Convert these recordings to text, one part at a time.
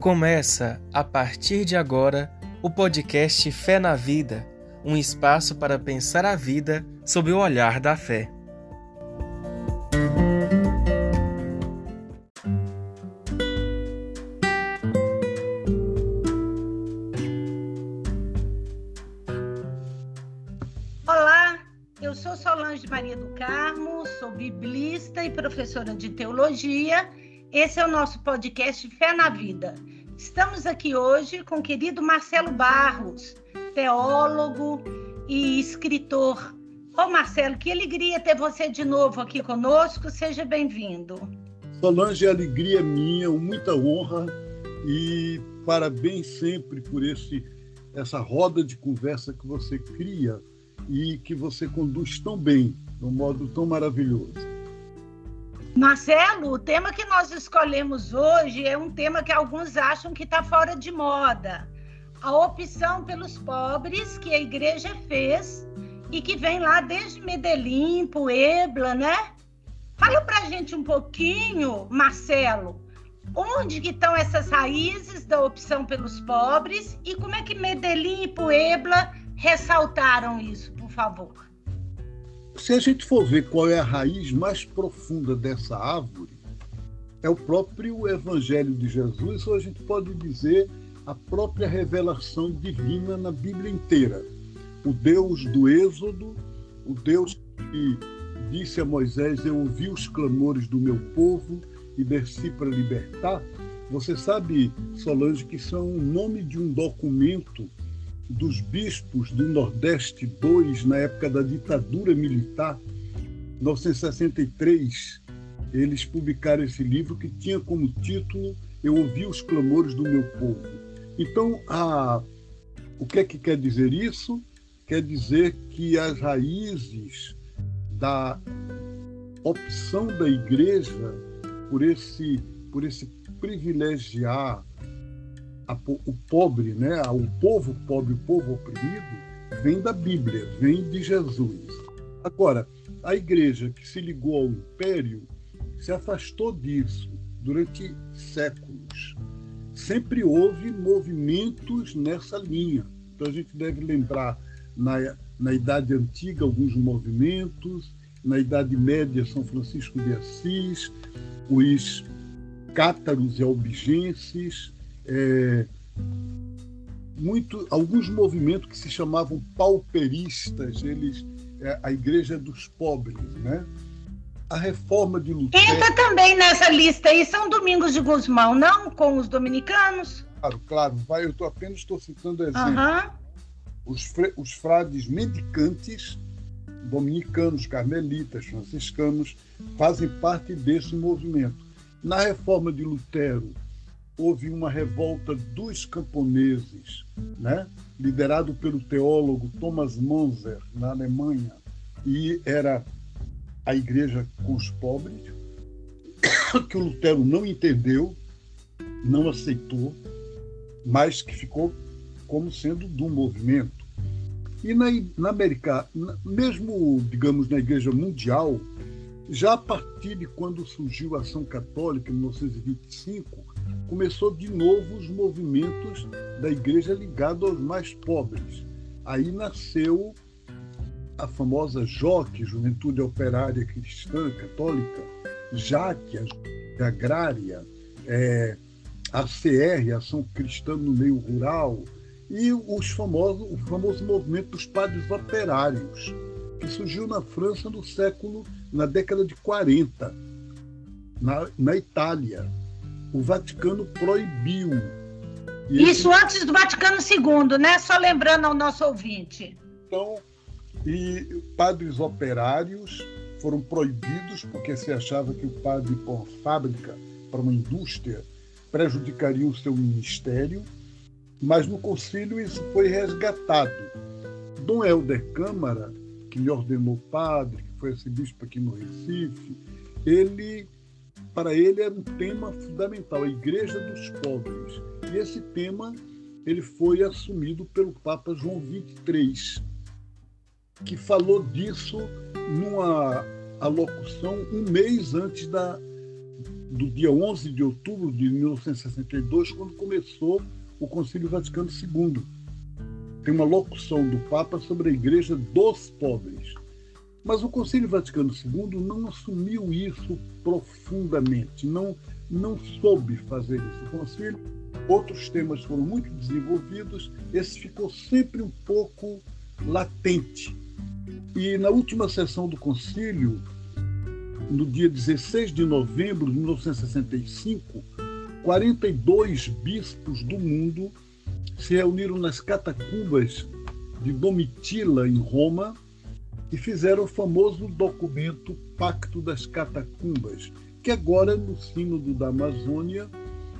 Começa, a partir de agora, o podcast Fé na Vida um espaço para pensar a vida sob o olhar da fé. Olá, eu sou Solange Maria do Carmo, sou biblista e professora de teologia. Esse é o nosso podcast Fé na Vida. Estamos aqui hoje com o querido Marcelo Barros, teólogo e escritor. Ô Marcelo, que alegria ter você de novo aqui conosco. Seja bem-vindo. Solange, alegria é minha, muita honra e parabéns sempre por esse essa roda de conversa que você cria e que você conduz tão bem, de um modo tão maravilhoso. Marcelo, o tema que nós escolhemos hoje é um tema que alguns acham que está fora de moda. A opção pelos pobres que a igreja fez e que vem lá desde Medellín, Puebla, né? Fala para a gente um pouquinho, Marcelo, onde que estão essas raízes da opção pelos pobres e como é que Medellín e Puebla ressaltaram isso, por favor? Se a gente for ver qual é a raiz mais profunda dessa árvore, é o próprio Evangelho de Jesus, ou a gente pode dizer a própria revelação divina na Bíblia inteira. O Deus do Êxodo, o Deus que disse a Moisés: Eu ouvi os clamores do meu povo e desci para libertar. Você sabe, Solange, que são o nome de um documento dos bispos do Nordeste II, na época da ditadura militar, 1963, eles publicaram esse livro que tinha como título Eu ouvi os clamores do meu povo. Então, a, o que é que quer dizer isso? Quer dizer que as raízes da opção da igreja por esse, por esse privilegiar a, o pobre, né, o povo pobre, o povo oprimido, vem da Bíblia, vem de Jesus. Agora, a igreja que se ligou ao império se afastou disso durante séculos. Sempre houve movimentos nessa linha. Então a gente deve lembrar na, na Idade Antiga alguns movimentos, na Idade Média São Francisco de Assis, os cátaros e albigenses, é, muito, alguns movimentos que se chamavam pauperistas, eles, é, a igreja dos pobres, né? A reforma de Lutero... Entra também nessa lista aí São Domingos de Guzmão, não? Com os dominicanos? Claro, claro. Vai, eu tô, apenas estou citando exemplos. Os, os frades mendicantes, dominicanos, carmelitas, franciscanos, fazem parte desse movimento. Na reforma de Lutero, houve uma revolta dos camponeses, né? liderado pelo teólogo Thomas Manzer, na Alemanha, e era a igreja com os pobres, que o Lutero não entendeu, não aceitou, mas que ficou como sendo do movimento. E na, na América, mesmo, digamos, na Igreja Mundial, já a partir de quando surgiu a Ação Católica, em 1925, começou de novo os movimentos da igreja ligado aos mais pobres. Aí nasceu a famosa JOC, Juventude Operária Cristã Católica, JAC, a Agrária, é, a CR, Ação Cristã no Meio Rural, e os famosos, o famoso movimento dos padres operários, que surgiu na França no século, na década de 40, na, na Itália o Vaticano proibiu. Isso antes do Vaticano II, né? Só lembrando ao nosso ouvinte. Então, e padres operários foram proibidos porque se achava que o padre uma fábrica, para uma indústria, prejudicaria o seu ministério, mas no concílio isso foi resgatado. Dom Helder Câmara, que me ordenou padre, que foi esse bispo aqui no Recife, ele para ele era um tema fundamental, a Igreja dos Pobres. E esse tema ele foi assumido pelo Papa João XXIII, que falou disso numa alocução um mês antes da, do dia 11 de outubro de 1962, quando começou o Concílio Vaticano II. Tem uma locução do Papa sobre a Igreja dos pobres. Mas o Concílio Vaticano II não assumiu isso profundamente, não, não soube fazer isso. O Concílio, outros temas foram muito desenvolvidos, esse ficou sempre um pouco latente. E na última sessão do Concílio, no dia 16 de novembro de 1965, 42 bispos do mundo se reuniram nas catacumbas de Domitila, em Roma, e fizeram o famoso documento Pacto das Catacumbas, que agora, no Sínodo da Amazônia,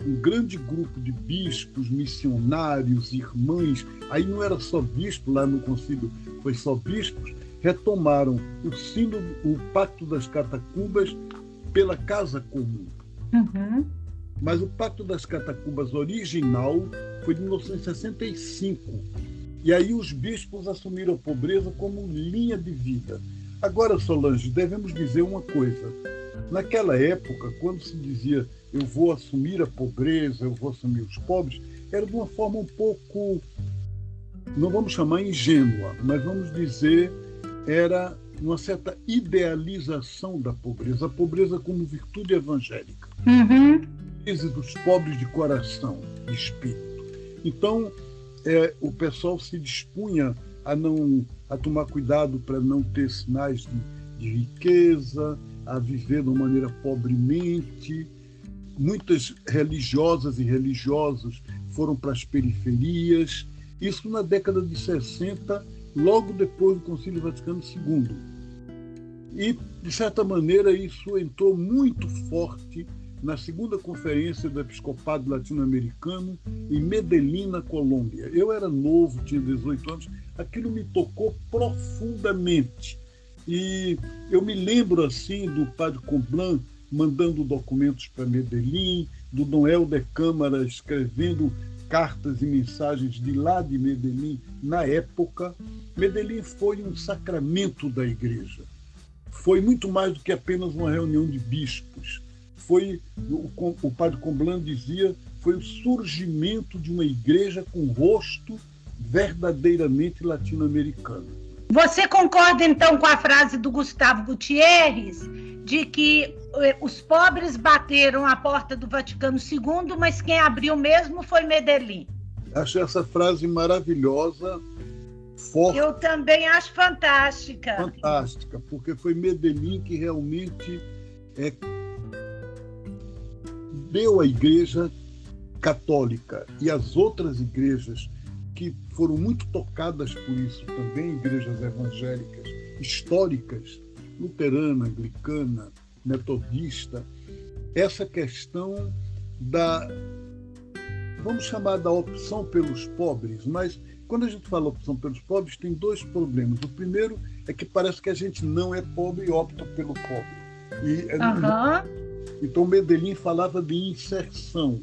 um grande grupo de bispos, missionários, irmãs, aí não era só bispo, lá no concílio foi só bispos, retomaram o sínodo, o Pacto das Catacumbas pela Casa Comum. Uhum. Mas o Pacto das Catacumbas original foi de 1965. E aí os bispos assumiram a pobreza como linha de vida. Agora, Solange, devemos dizer uma coisa. Naquela época, quando se dizia eu vou assumir a pobreza, eu vou assumir os pobres, era de uma forma um pouco, não vamos chamar ingênua, mas vamos dizer, era uma certa idealização da pobreza, a pobreza como virtude evangélica. Uhum. Crise dos pobres de coração, de espírito. Então, é, o pessoal se dispunha a não a tomar cuidado para não ter sinais de, de riqueza, a viver de uma maneira pobremente. Muitas religiosas e religiosos foram para as periferias. Isso na década de 60, logo depois do Concílio Vaticano II. E, de certa maneira, isso entrou muito forte na segunda conferência do Episcopado Latino-Americano em Medellín, na Colômbia. Eu era novo, tinha 18 anos, aquilo me tocou profundamente. E eu me lembro assim do padre Comblan mandando documentos para Medellín, do Noel de Câmara escrevendo cartas e mensagens de lá de Medellín na época. Medellín foi um sacramento da igreja. Foi muito mais do que apenas uma reunião de bispos foi, o, o padre Comblan dizia, foi o surgimento de uma igreja com rosto verdadeiramente latino-americano. Você concorda então com a frase do Gustavo Gutierrez de que eh, os pobres bateram a porta do Vaticano II, mas quem abriu mesmo foi Medellín? Acho essa frase maravilhosa, forte. Eu também acho fantástica. Fantástica, porque foi Medellín que realmente é, deu à Igreja Católica e às outras igrejas que foram muito tocadas por isso também, igrejas evangélicas históricas, luterana, anglicana, metodista, essa questão da vamos chamar da opção pelos pobres, mas quando a gente fala opção pelos pobres, tem dois problemas. O primeiro é que parece que a gente não é pobre e opta pelo pobre. E uhum. Então Medellín falava de inserção,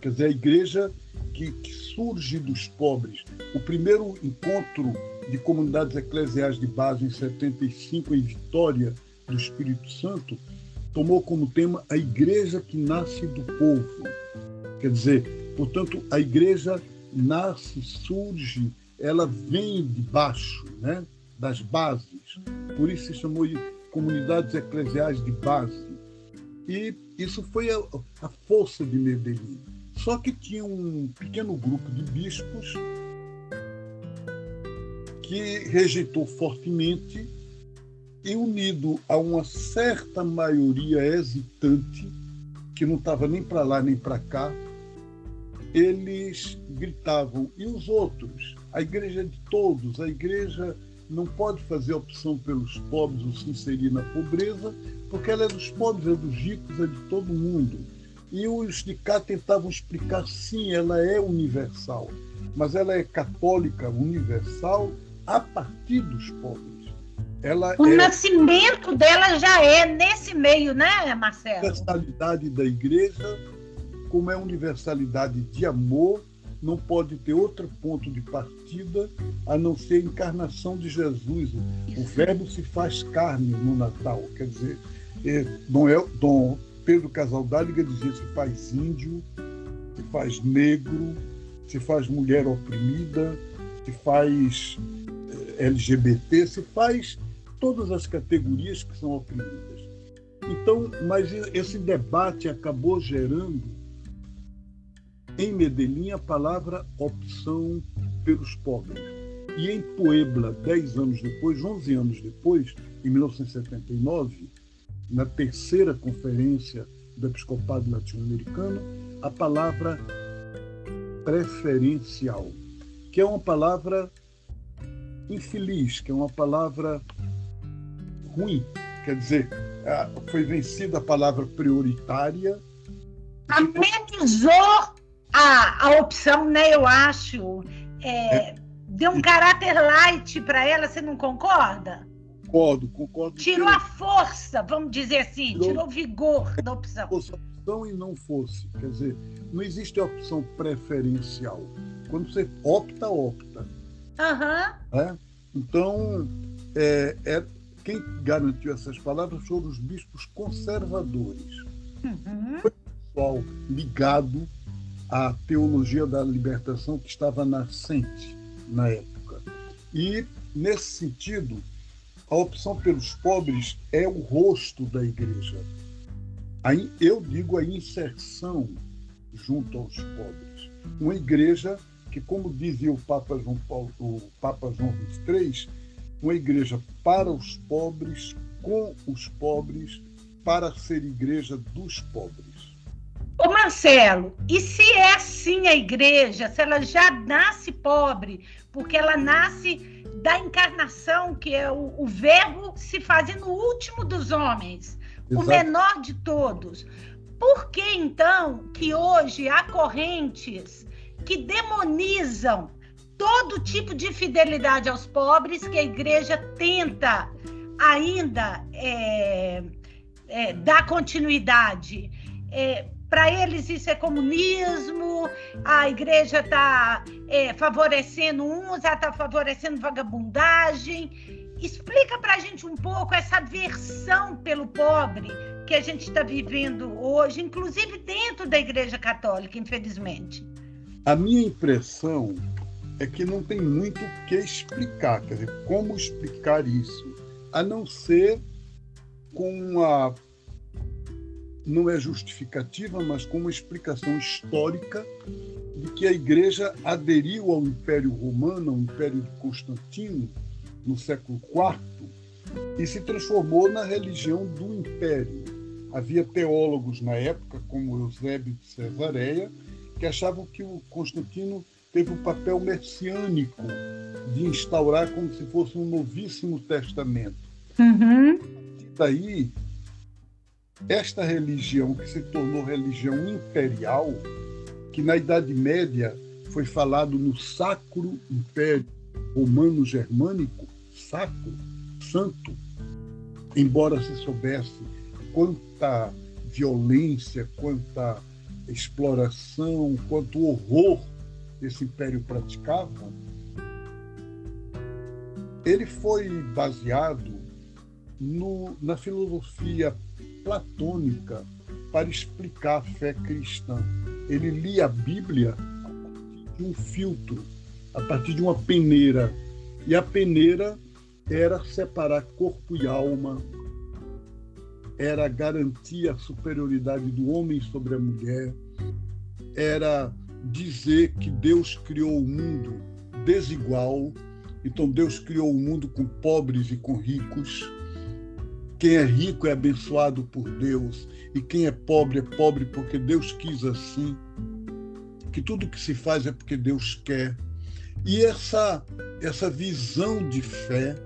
quer dizer, a igreja que, que surge dos pobres. O primeiro encontro de comunidades eclesiais de base em 75 em Vitória do Espírito Santo tomou como tema a igreja que nasce do povo. Quer dizer, portanto, a igreja nasce, surge, ela vem de baixo, né? das bases. Por isso se chamou de comunidades eclesiais de base. E isso foi a, a força de Medellín. Só que tinha um pequeno grupo de bispos que rejeitou fortemente e unido a uma certa maioria hesitante que não estava nem para lá nem para cá, eles gritavam e os outros, a igreja de todos, a igreja não pode fazer opção pelos pobres ou se inserir na pobreza, porque ela é dos pobres, é dos ricos, é de todo mundo. E os de cá tentavam explicar, sim, ela é universal, mas ela é católica universal a partir dos pobres. Ela o é... nascimento dela já é nesse meio, né, Marcelo? A universalidade da igreja, como é universalidade de amor, não pode ter outro ponto de partida a não ser a encarnação de Jesus. O Verbo se faz carne no Natal. Quer dizer, Dom, El, Dom Pedro Casaldáliga dizia se faz índio, se faz negro, se faz mulher oprimida, se faz eh, LGBT, se faz todas as categorias que são oprimidas. Então, mas esse debate acabou gerando em Medellín a palavra opção pelos pobres. E em Puebla, dez anos depois, 11 anos depois, em 1979, na terceira conferência do Episcopado Latino-Americano, a palavra preferencial, que é uma palavra infeliz, que é uma palavra ruim. Quer dizer, foi vencida a palavra prioritária. Amenizou a, a opção, né? Eu acho. É, é. Deu um caráter light para ela, você não concorda? Concordo, concordo. Tirou a força, vamos dizer assim, tirou, tirou o vigor da opção. Fosse opção e não fosse. Quer dizer, não existe opção preferencial. Quando você opta, opta. Uhum. É? Então, é, é, quem garantiu essas palavras foram os bispos conservadores. Uhum. Foi o pessoal ligado à teologia da libertação que estava nascente na época. E, nesse sentido, a opção pelos pobres é o rosto da igreja. Eu digo a inserção junto aos pobres. Uma igreja que, como dizia o Papa João, Paulo, o Papa João XXIII, uma igreja para os pobres, com os pobres, para ser igreja dos pobres. Ô Marcelo, e se é assim a igreja, se ela já nasce pobre, porque ela nasce da encarnação, que é o, o verbo se fazendo o último dos homens, Exato. o menor de todos. Por que então que hoje há correntes que demonizam todo tipo de fidelidade aos pobres que a igreja tenta ainda é, é, dar continuidade? É, para eles isso é comunismo, a igreja está é, favorecendo uns, ela está favorecendo vagabundagem. Explica para a gente um pouco essa versão pelo pobre que a gente está vivendo hoje, inclusive dentro da Igreja Católica, infelizmente. A minha impressão é que não tem muito o que explicar, quer dizer, como explicar isso, a não ser com a não é justificativa, mas com uma explicação histórica de que a Igreja aderiu ao Império Romano, ao Império de Constantino, no século IV, e se transformou na religião do Império. Havia teólogos na época, como Eusébio de Cesareia, que achavam que o Constantino teve um papel messiânico de instaurar como se fosse um novíssimo testamento. Uhum. Daí esta religião que se tornou religião imperial, que na Idade Média foi falado no Sacro Império Romano Germânico, sacro, santo, embora se soubesse quanta violência, quanta exploração, quanto horror esse império praticava, ele foi baseado no, na filosofia platônica para explicar a fé cristã. Ele lia a Bíblia de um filtro, a partir de uma peneira. E a peneira era separar corpo e alma, era garantir a superioridade do homem sobre a mulher, era dizer que Deus criou o mundo desigual, então Deus criou o mundo com pobres e com ricos quem é rico é abençoado por Deus e quem é pobre é pobre porque Deus quis assim. Que tudo que se faz é porque Deus quer. E essa essa visão de fé,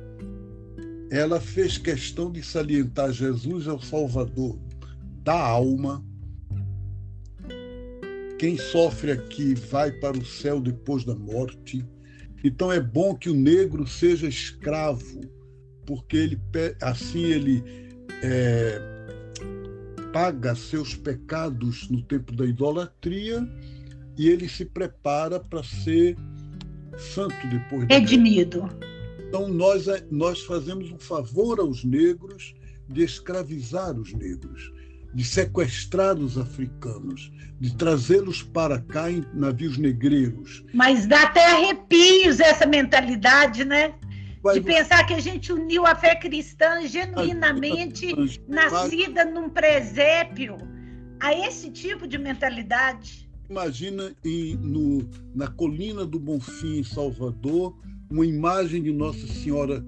ela fez questão de salientar Jesus é o Salvador da alma. Quem sofre aqui vai para o céu depois da morte. Então é bom que o negro seja escravo porque ele assim ele é, paga seus pecados no tempo da idolatria e ele se prepara para ser santo depois. Redimido. Então nós nós fazemos um favor aos negros de escravizar os negros, de sequestrar os africanos, de trazê-los para cá em navios negreiros. Mas dá até arrepios essa mentalidade, né? De pensar que a gente uniu a fé cristã genuinamente nascida num presépio a esse tipo de mentalidade. Imagina em, no, na colina do Bonfim, em Salvador, uma imagem de Nossa Senhora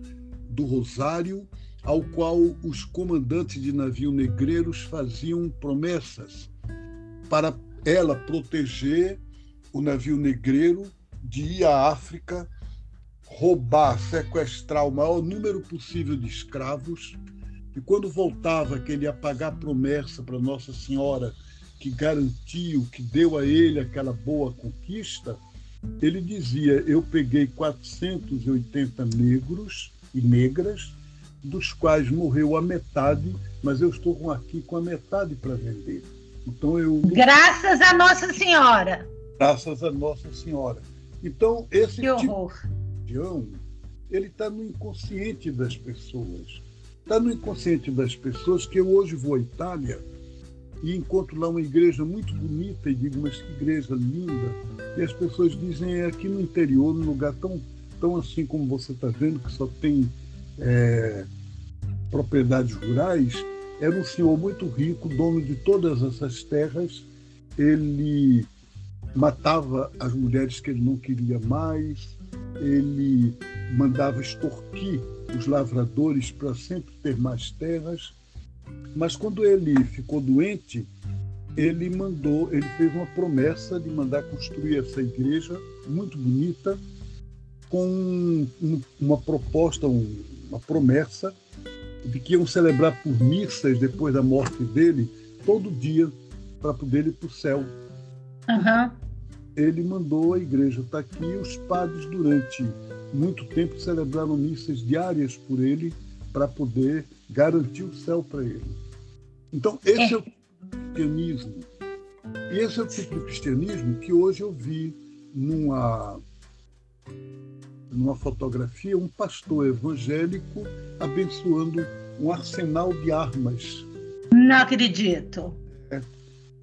do Rosário, ao qual os comandantes de navio negreiros faziam promessas para ela proteger o navio negreiro de ir à África roubar, sequestrar o maior número possível de escravos. E quando voltava, que ele ia pagar promessa para Nossa Senhora, que garantiu, que deu a ele aquela boa conquista, ele dizia: Eu peguei 480 negros e negras, dos quais morreu a metade, mas eu estou aqui com a metade para vender. Então eu. Graças a Nossa Senhora. Graças a Nossa Senhora. Então, esse que tipo horror. Tipo religião, ele está no inconsciente das pessoas. Está no inconsciente das pessoas que eu hoje vou à Itália e encontro lá uma igreja muito bonita e digo, mas que igreja linda. E as pessoas dizem, é aqui no interior, num lugar tão, tão assim como você está vendo, que só tem é, propriedades rurais, era um senhor muito rico, dono de todas essas terras. Ele matava as mulheres que ele não queria mais, ele mandava extorquir os lavradores para sempre ter mais terras. Mas quando ele ficou doente, ele mandou, ele fez uma promessa de mandar construir essa igreja muito bonita, com uma proposta, uma promessa de que iam celebrar por missas depois da morte dele todo dia para poder ir para o céu. Uhum ele mandou a igreja estar aqui. Os padres, durante muito tempo, celebraram missas diárias por ele para poder garantir o céu para ele. Então, esse é. é o cristianismo. E esse é o tipo de cristianismo que hoje eu vi numa, numa fotografia um pastor evangélico abençoando um arsenal de armas. Não acredito. É,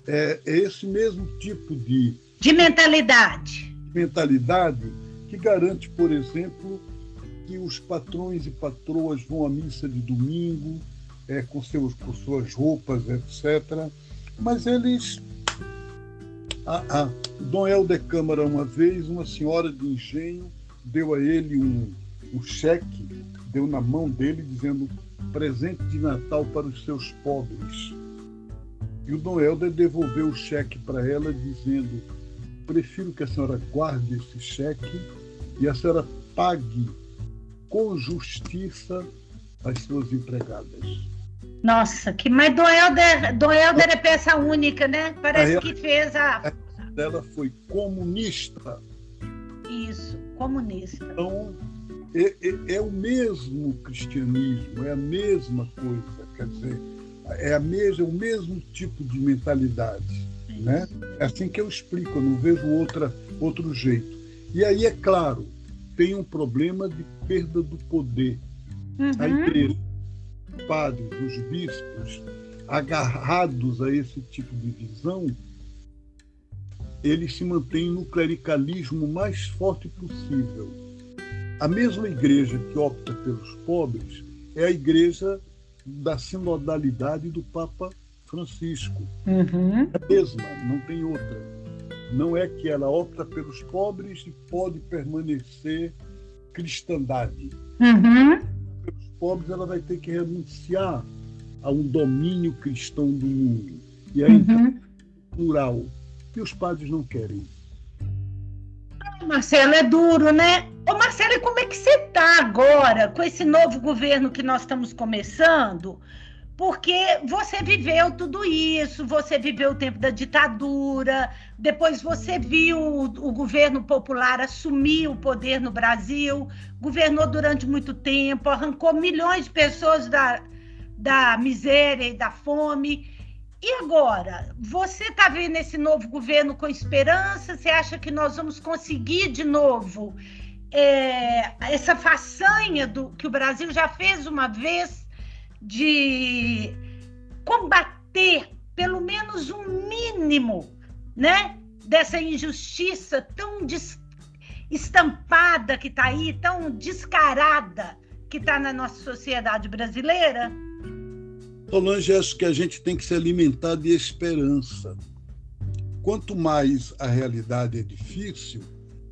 é, é esse mesmo tipo de de mentalidade. Mentalidade que garante, por exemplo, que os patrões e patroas vão à missa de domingo é, com, seus, com suas roupas, etc. Mas eles. Ah, ah, Dom Helder Câmara, uma vez, uma senhora de engenho deu a ele um, um cheque, deu na mão dele, dizendo presente de Natal para os seus pobres. E o Dom Helder devolveu o cheque para ela, dizendo prefiro que a senhora guarde esse cheque e a senhora pague com justiça as suas empregadas. Nossa, que mas Dom Helder, Dom Helder é peça única, né? Parece que fez a. Ela foi comunista. Isso, comunista. Então, é, é, é, o mesmo cristianismo, é a mesma coisa, quer dizer, é, a mesma, é o mesmo tipo de mentalidade. Né? É assim que eu explico, eu não vejo outra, outro jeito. E aí, é claro, tem um problema de perda do poder. Uhum. A igreja, os padres, os bispos, agarrados a esse tipo de visão, eles se mantêm no clericalismo mais forte possível. A mesma igreja que opta pelos pobres é a igreja da sinodalidade do Papa Francisco. Uhum. É a mesma, não tem outra. Não é que ela opta pelos pobres e pode permanecer cristandade. Uhum. Pelos pobres, ela vai ter que renunciar a um domínio cristão do mundo. E aí, uhum. plural. E os padres não querem. Marcelo, é duro, né? Ô, Marcelo, como é que você está agora com esse novo governo que nós estamos começando? Porque você viveu tudo isso, você viveu o tempo da ditadura, depois você viu o, o, governo popular assumir o poder no Brasil, governou durante muito tempo, arrancou milhões de pessoas da, da miséria e da fome. E agora, você está vendo esse novo governo com esperança? Você acha que nós vamos conseguir de novo é, essa façanha do que o Brasil já fez uma vez? De combater pelo menos um mínimo, né, dessa injustiça tão estampada que está aí, tão descarada que está na nossa sociedade brasileira? Solange, acho que a gente tem que se alimentar de esperança. Quanto mais a realidade é difícil,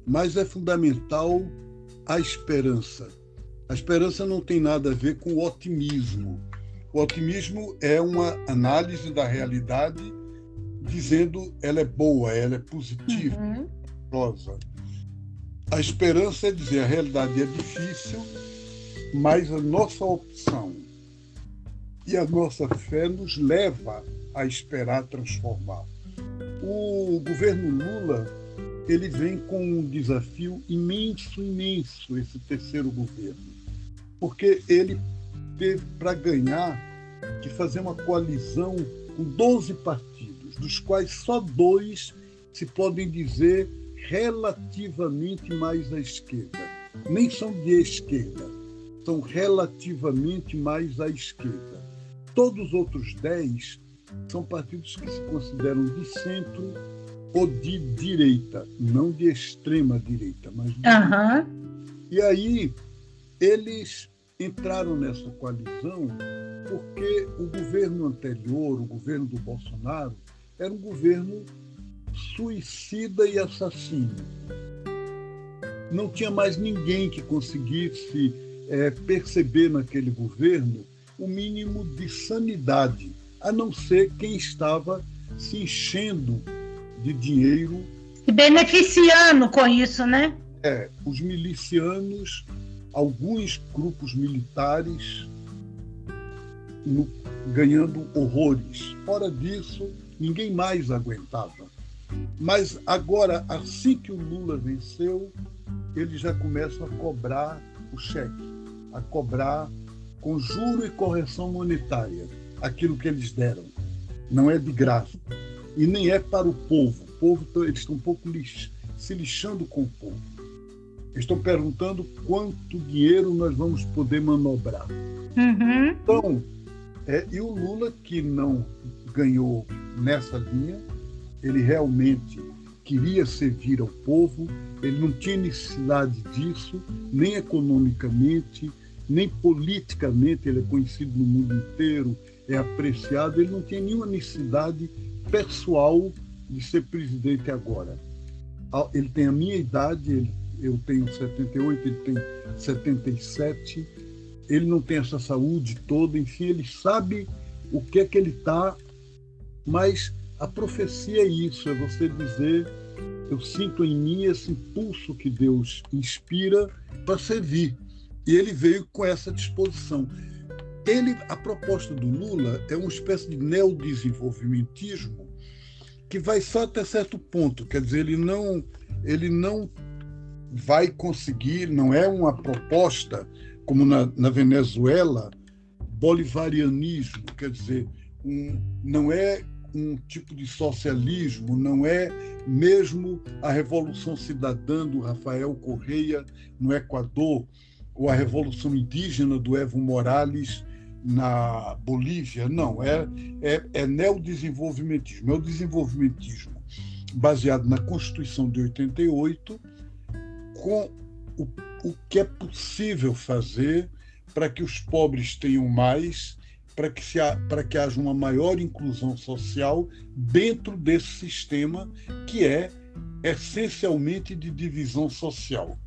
mais é fundamental a esperança. A esperança não tem nada a ver com o otimismo. O otimismo é uma análise da realidade dizendo ela é boa, ela é positiva, uhum. rosa. A esperança é dizer a realidade é difícil, mas a nossa opção e a nossa fé nos leva a esperar transformar. O governo Lula ele vem com um desafio imenso, imenso esse terceiro governo, porque ele teve para ganhar que fazer uma coalizão com 12 partidos, dos quais só dois se podem dizer relativamente mais à esquerda. Nem são de esquerda, são relativamente mais à esquerda. Todos os outros dez são partidos que se consideram de centro ou de direita, não de extrema direita, mas de uhum. E aí eles entraram nessa coalizão porque o governo anterior, o governo do Bolsonaro, era um governo suicida e assassino. Não tinha mais ninguém que conseguisse é, perceber naquele governo o mínimo de sanidade, a não ser quem estava se enchendo de dinheiro. E beneficiando com isso, né? É, os milicianos, alguns grupos militares no, ganhando horrores. Fora disso, ninguém mais aguentava. Mas agora, assim que o Lula venceu, eles já começam a cobrar o cheque, a cobrar com juro e correção monetária aquilo que eles deram. Não é de graça. E nem é para o povo. O povo eles estão um pouco lix, se lixando com o povo. Estão perguntando quanto dinheiro nós vamos poder manobrar. Uhum. Então, é, e o Lula, que não ganhou nessa linha, ele realmente queria servir ao povo, ele não tinha necessidade disso, nem economicamente, nem politicamente, ele é conhecido no mundo inteiro, é apreciado, ele não tinha nenhuma necessidade pessoal de ser presidente agora. Ele tem a minha idade, ele, eu tenho 78, ele tem 77, ele não tem essa saúde toda, enfim, ele sabe o que é que ele está, mas a profecia é isso, é você dizer, eu sinto em mim esse impulso que Deus inspira para servir. E ele veio com essa disposição. Ele, a proposta do Lula é uma espécie de neodesenvolvimentismo que vai só até certo ponto, quer dizer, ele não, ele não vai conseguir, não é uma proposta como na, na Venezuela, bolivarianismo, quer dizer, um, não é um tipo de socialismo, não é mesmo a Revolução Cidadã do Rafael Correia no Equador, ou a Revolução Indígena do Evo Morales na Bolívia, não, é, é, é neodesenvolvimentismo, é o desenvolvimentismo baseado na Constituição de 88, com o, o que é possível fazer para que os pobres tenham mais para que, se para que haja uma maior inclusão social dentro desse sistema que é essencialmente de divisão social.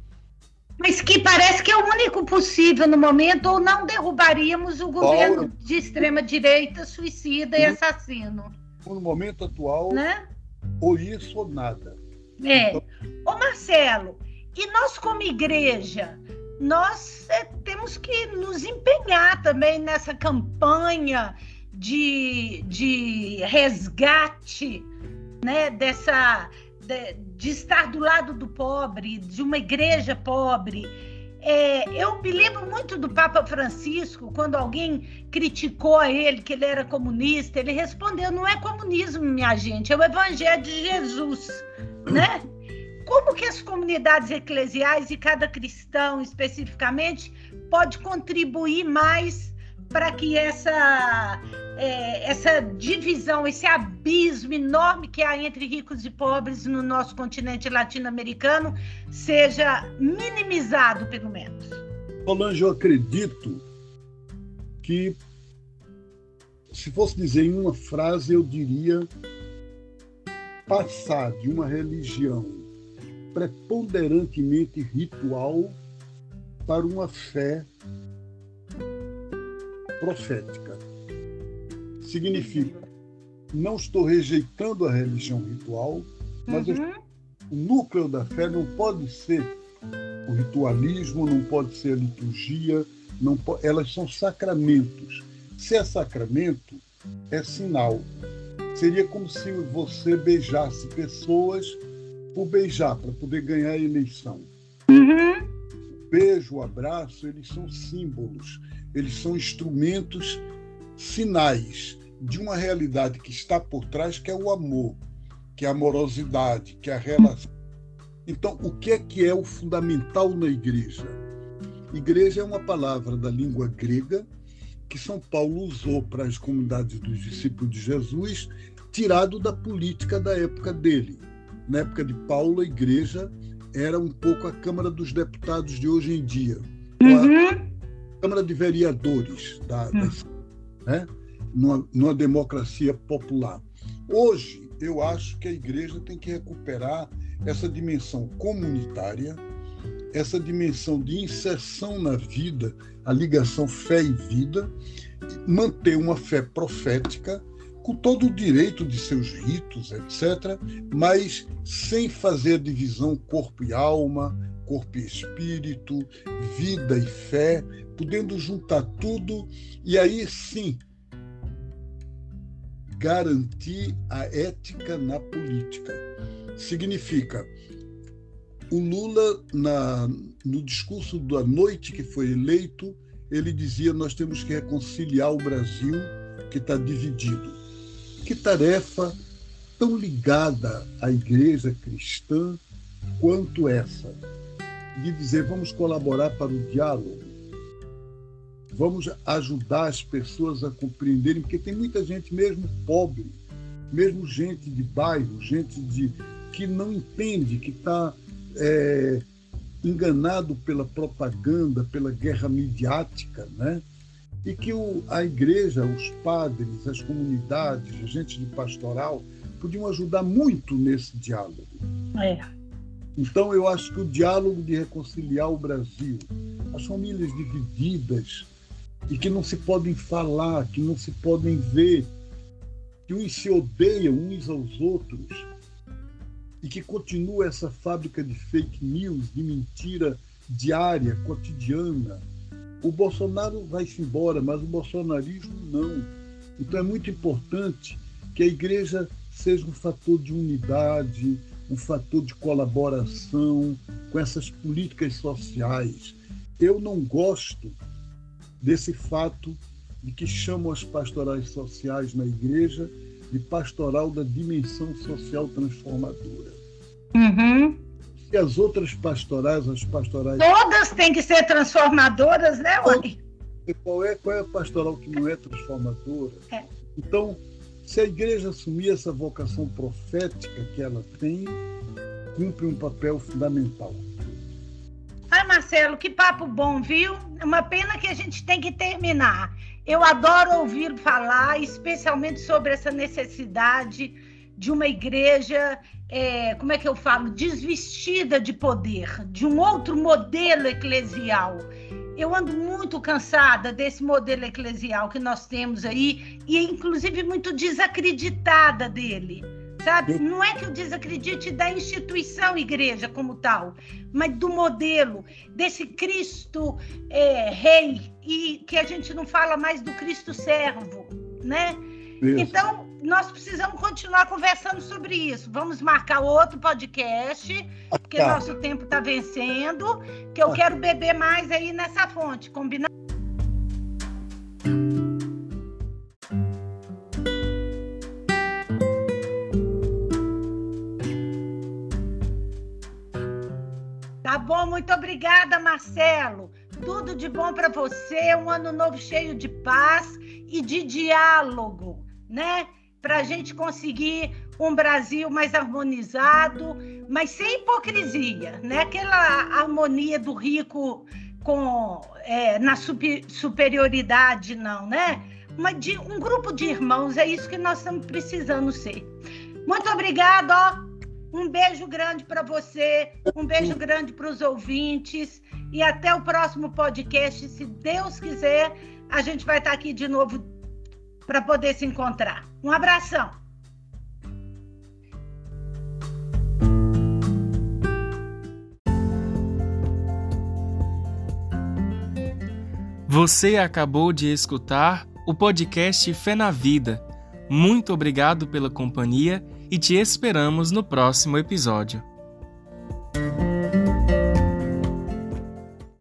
Mas que parece que é o único possível no momento, ou não derrubaríamos o governo Paulo, de extrema-direita, suicida e assassino. No momento atual, né? ou isso ou nada. É. Então... Ô Marcelo, e nós como igreja, nós é, temos que nos empenhar também nessa campanha de, de resgate né, dessa, de, de, estar do lado do pobre, de uma igreja pobre. É, eu me lembro muito do Papa Francisco, quando alguém criticou a ele que ele era comunista, ele respondeu: não é comunismo, minha gente, é o Evangelho de Jesus, né? Como que as comunidades eclesiais e cada cristão especificamente pode contribuir mais para que essa é, essa divisão, esse abismo enorme que há entre ricos e pobres no nosso continente latino-americano seja minimizado, pelo menos. Solange, eu acredito que, se fosse dizer em uma frase, eu diria passar de uma religião preponderantemente ritual para uma fé profética. Significa, não estou rejeitando a religião ritual, mas uhum. o núcleo da fé não pode ser o ritualismo, não pode ser a liturgia, não pode, elas são sacramentos. Se é sacramento, é sinal. Seria como se você beijasse pessoas por beijar, para poder ganhar a eleição. Uhum. O beijo, o abraço, eles são símbolos eles são instrumentos, sinais de uma realidade que está por trás, que é o amor, que é a amorosidade, que é a relação. Então, o que é que é o fundamental na igreja? Igreja é uma palavra da língua grega que São Paulo usou para as comunidades dos discípulos de Jesus, tirado da política da época dele. Na época de Paulo, a igreja era um pouco a Câmara dos Deputados de hoje em dia. Uhum. Câmara de Vereadores da, hum. da né? numa, numa democracia popular. Hoje, eu acho que a igreja tem que recuperar essa dimensão comunitária, essa dimensão de inserção na vida, a ligação fé e vida, manter uma fé profética, com todo o direito de seus ritos, etc., mas sem fazer divisão corpo e alma, corpo e espírito, vida e fé, podendo juntar tudo e aí sim garantir a ética na política. Significa, o Lula, na, no discurso da noite que foi eleito, ele dizia: nós temos que reconciliar o Brasil que está dividido. Que tarefa tão ligada à igreja cristã quanto essa, de dizer vamos colaborar para o diálogo, vamos ajudar as pessoas a compreenderem, porque tem muita gente mesmo pobre, mesmo gente de bairro, gente de que não entende, que está é, enganado pela propaganda, pela guerra midiática, né? E que o, a igreja, os padres, as comunidades, a gente de pastoral, podiam ajudar muito nesse diálogo. É. Então, eu acho que o diálogo de reconciliar o Brasil, as famílias divididas, e que não se podem falar, que não se podem ver, que uns se odeiam uns aos outros e que continua essa fábrica de fake news, de mentira diária, cotidiana. O Bolsonaro vai-se embora, mas o bolsonarismo não. Então é muito importante que a igreja seja um fator de unidade, um fator de colaboração com essas políticas sociais. Eu não gosto desse fato de que chamam as pastorais sociais na igreja de pastoral da dimensão social transformadora. Uhum. E as outras pastorais, as pastorais. Todas têm que ser transformadoras, né, Oni? Qual é, qual é a pastoral que não é transformadora? É. Então, se a igreja assumir essa vocação profética que ela tem, cumpre um papel fundamental. Ai, Marcelo, que papo bom, viu? É uma pena que a gente tem que terminar. Eu adoro ouvir falar, especialmente sobre essa necessidade de uma igreja, é, como é que eu falo, desvestida de poder, de um outro modelo eclesial. Eu ando muito cansada desse modelo eclesial que nós temos aí e, inclusive, muito desacreditada dele sabe? Não é que eu desacredite da instituição igreja como tal, mas do modelo, desse Cristo é, rei, e que a gente não fala mais do Cristo servo, né? Isso. Então, nós precisamos continuar conversando sobre isso. Vamos marcar outro podcast, porque tá. nosso tempo está vencendo, que eu quero beber mais aí nessa fonte, combinado? bom, muito obrigada, Marcelo. Tudo de bom para você, um ano novo cheio de paz e de diálogo, né? Para a gente conseguir um Brasil mais harmonizado, mas sem hipocrisia, né? Aquela harmonia do rico com é, na super, superioridade, não, né? Mas de um grupo de irmãos, é isso que nós estamos precisando ser. Muito obrigada, ó. Um beijo grande para você, um beijo grande para os ouvintes e até o próximo podcast, se Deus quiser, a gente vai estar aqui de novo para poder se encontrar. Um abração. Você acabou de escutar o podcast Fé na Vida. Muito obrigado pela companhia e te esperamos no próximo episódio.